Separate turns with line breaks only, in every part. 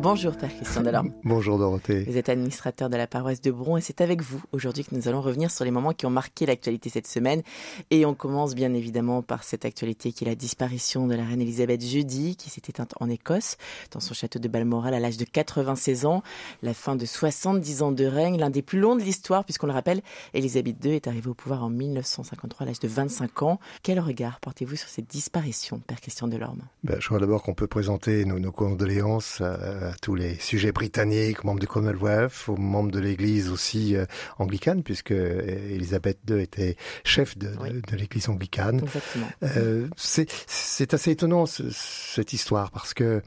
Bonjour Père Christian Delorme.
Bonjour Dorothée.
Vous êtes administrateur de la paroisse de Bron et c'est avec vous aujourd'hui que nous allons revenir sur les moments qui ont marqué l'actualité cette semaine. Et on commence bien évidemment par cette actualité qui est la disparition de la reine Elisabeth jeudi qui s'est éteinte en Écosse dans son château de Balmoral à l'âge de 96 ans. La fin de 70 ans de règne, l'un des plus longs de l'histoire puisqu'on le rappelle, Elisabeth II est arrivée au pouvoir en 1953 à l'âge de 25 ans. Quel regard portez-vous sur cette disparition, Père Christian Delorme
ben, Je crois d'abord qu'on peut présenter nos, nos condoléances à à tous les sujets britanniques, membres du Commonwealth, aux membres de l'Église aussi euh, anglicane, puisque Elisabeth II était chef de, oui. de, de l'Église anglicane. Euh, c'est assez étonnant ce, cette histoire parce que euh,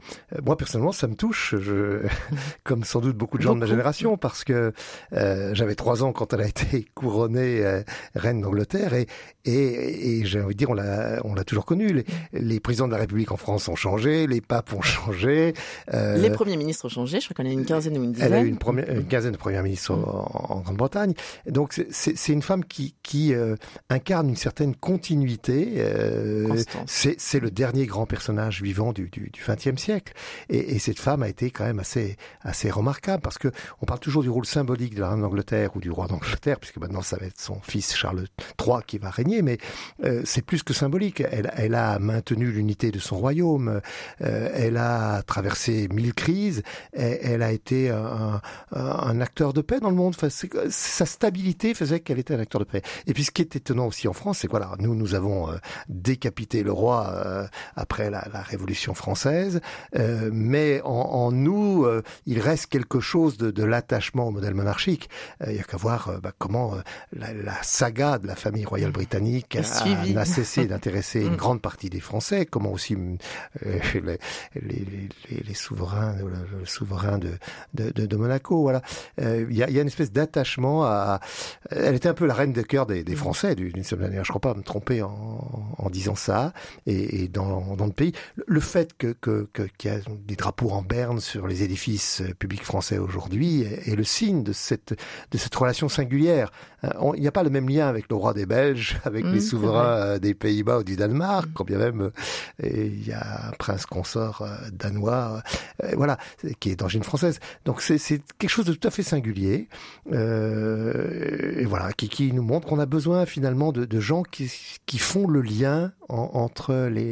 moi personnellement ça me touche, je, comme sans doute beaucoup de gens beaucoup. de ma génération, parce que euh, j'avais trois ans quand elle a été couronnée euh, reine d'Angleterre et, et, et j'ai envie de dire on l'a on l'a toujours connue. Les, les, présidents de la République en France ont changé, les papes ont changé.
Euh, les premiers ministres ont changé. Je crois qu'on a une quinzaine ou une dizaine.
Elle a eu une, première, une quinzaine de premiers ministres en, en Grande-Bretagne. Donc c'est une femme qui, qui euh, incarne une certaine continuité. Euh, c'est le dernier grand personnage vivant du, du, du XXe siècle. Et, et, cette femme a été quand même assez, assez remarquable parce que on parle toujours du rôle symbolique de la reine d'Angleterre ou du roi d'Angleterre, puisque maintenant ça va être son fils Charles III qui va régner. Mais euh, c'est plus que symbolique. Elle, elle a maintenu l'unité de son royaume. Euh, elle a traversé mille crises. Elle, elle a été un, un, acteur de paix dans le monde. Enfin, sa stabilité faisait qu'elle était un acteur de paix. Et puis ce qui est étonnant aussi en France, c'est que voilà, nous nous avons euh, décapité le roi euh, après la, la, Révolution française, euh, mais en, en nous, euh, il reste quelque chose de, de l'attachement au modèle monarchique. Euh, il y a qu'à voir bah, comment la, la, saga de la famille royale britannique n'a cessé d'intéresser une grande partie des Français, comment aussi les, les, les, les, souverains, le, le souverain de, de, de, Monaco. Voilà, il y a, y a une espèce d'attachement à. Elle était un peu la reine de cœur des, des Français d'une certaine manière. Je ne crois pas me tromper en, en disant ça. Et, et dans, dans, le pays, le fait que qu'il que, qu y a des drapeaux en berne sur les édifices publics français aujourd'hui est, est, le signe de cette de cette relation singulière. Il n'y a pas le même lien avec le roi des Belges, avec mmh, les souverains des Pays-Bas ou du Danemark, mmh. quand bien même il y a un prince consort danois, voilà, qui est d'origine française. Donc c'est quelque chose de tout à fait singulier. Euh, et voilà, qui, qui nous montre qu'on a besoin finalement de, de gens qui, qui, font le lien en, entre les,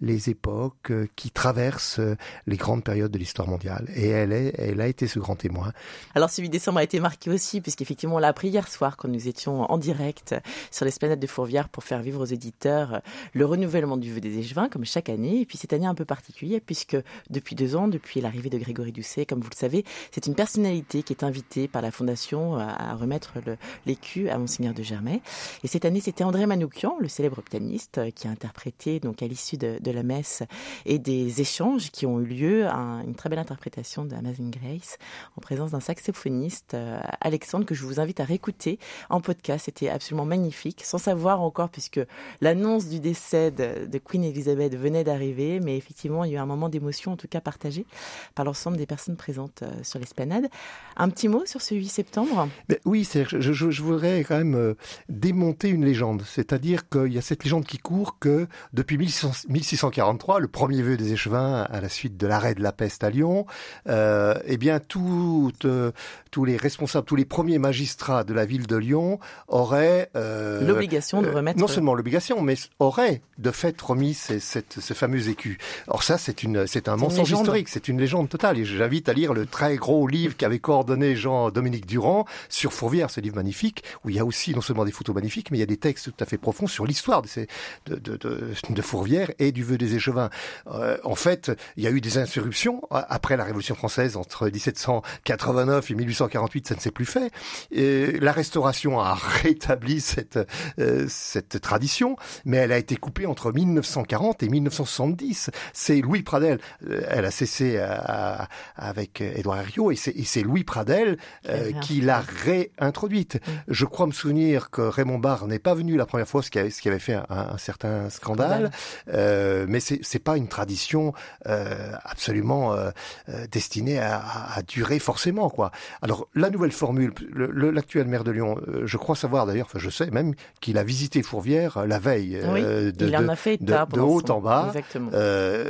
les époques euh, qui traversent euh, les grandes périodes de l'histoire mondiale. Et elle, a été ce grand témoin.
Alors, ce 8 décembre a été marqué aussi, puisqu'effectivement, on l'a appris hier soir quand nous étions en direct sur l'esplanade de Fourvière pour faire vivre aux éditeurs le renouvellement du vœu des échevins, comme chaque année. Et puis, cette année un peu particulière, puisque depuis deux ans, depuis l'arrivée de Grégory Doucet, comme vous le savez, c'est une personnalité qui est invitée par la Fondation à remettre l'écu à Monseigneur de Germay. Et cette année, c'était André Manoukian, le célèbre pianiste, qui a interprété, donc, à l'issue de la messe et des échanges qui ont eu lieu, un, une très belle interprétation de Amazing Grace en présence d'un saxophoniste, euh, Alexandre, que je vous invite à réécouter en podcast. C'était absolument magnifique, sans savoir encore, puisque l'annonce du décès de, de Queen Elizabeth venait d'arriver, mais effectivement, il y a eu un moment d'émotion, en tout cas partagé par l'ensemble des personnes présentes euh, sur l'esplanade. Un petit mot sur ce 8 septembre?
Mais Oui, je, je, voudrais quand même euh, démonter une légende, c'est-à-dire qu'il y a cette légende qui court que depuis 1600 1943, le premier vœu des échevins à la suite de l'arrêt de la peste à Lyon, euh, eh bien tout, euh, tous les responsables, tous les premiers magistrats de la ville de Lyon auraient
euh, l'obligation de remettre.
non seulement l'obligation, mais auraient de fait remis ces, cette, ce fameux écu. Or ça, c'est une, c'est un mensonge historique, c'est une légende totale. Et j'invite à lire le très gros livre qu'avait coordonné Jean-Dominique Durand sur Fourvière, ce livre magnifique, où il y a aussi non seulement des photos magnifiques, mais il y a des textes tout à fait profonds sur l'histoire de, de Fourvière et du vœu des échevins. Euh, en fait, il y a eu des interruptions après la Révolution française entre 1789 et 1848, ça ne s'est plus fait. Et la Restauration a rétabli cette euh, cette tradition, mais elle a été coupée entre 1940 et 1970. C'est Louis Pradel, euh, elle a cessé à, à, avec Édouard Herriot, et c'est Louis Pradel euh, qui l'a réintroduite. Je crois me souvenir que Raymond Barre n'est pas venu la première fois, ce qui avait, ce qui avait fait un, un certain scandale. scandale. Euh, euh, mais c'est c'est pas une tradition euh, absolument euh, destinée à, à, durer forcément quoi. Alors la nouvelle formule, l'actuel maire de Lyon, je crois savoir d'ailleurs, enfin je sais même qu'il a visité Fourvière la veille
de, il en a fait
de, de haut en bas.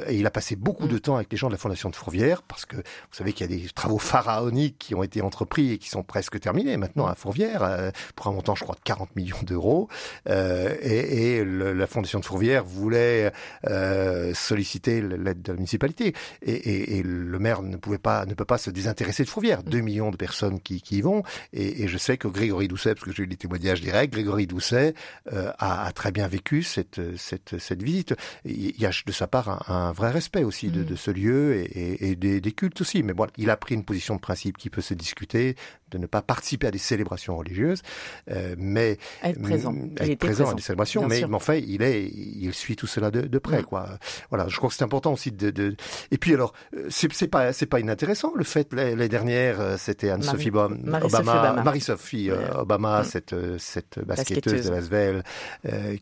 et il a passé beaucoup mm. de temps avec les gens de la fondation de Fourvière parce que vous savez qu'il y a des travaux pharaoniques qui ont été entrepris et qui sont presque terminés maintenant à Fourvière pour un montant je crois de 40 millions d'euros. et, et la fondation de Fourvière voulait euh, solliciter l'aide de la municipalité. Et, et, et, le maire ne pouvait pas, ne peut pas se désintéresser de Fourvière. Deux millions de personnes qui, qui y vont. Et, et, je sais que Grégory Doucet, parce que j'ai eu des témoignages directs, Grégory Doucet euh, a, a, très bien vécu cette, cette, cette visite. Il y a de sa part un, un vrai respect aussi de, mm. de ce lieu et, et des, des, cultes aussi. Mais bon, il a pris une position de principe qui peut se discuter, de ne pas participer à des célébrations religieuses, euh, mais
être présent,
être présent, à des célébrations. Mais, mais, enfin, il est, il suit tout cela de, de près, mm. Quoi. Voilà, je crois que c'est important aussi de, de, Et puis alors, euh, c'est, c'est pas, c'est pas inintéressant le fait. Les, dernières, euh, c'était Anne-Sophie Obama, Marie-Sophie Obama, cette, cette basketteuse, de Lasvel, euh,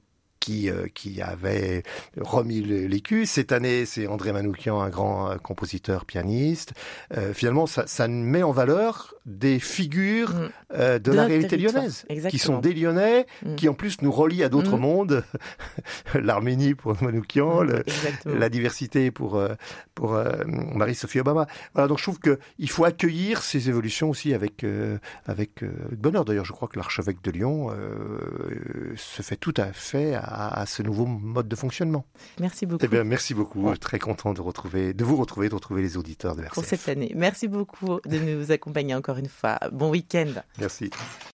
qui, euh, qui avait remis l'écu. Cette année, c'est André Manoukian, un grand euh, compositeur pianiste. Euh, finalement, ça, ça, met en valeur des figures mm. euh, de, la réalité lyonnaise, qui sont des Lyonnais, mm. qui en plus nous relient à d'autres mm. mondes. L'Arménie pour Manoukian, le, la diversité pour pour Marie-Sophie Obama. Voilà, donc je trouve que il faut accueillir ces évolutions aussi avec avec bonheur. D'ailleurs, je crois que l'archevêque de Lyon se fait tout à fait à à, ce nouveau mode de fonctionnement.
Merci beaucoup.
Eh bien, merci beaucoup. Très content de retrouver, de vous retrouver, de retrouver les auditeurs de RCF.
Pour cette année. Merci beaucoup de nous accompagner encore une fois. Bon week-end.
Merci.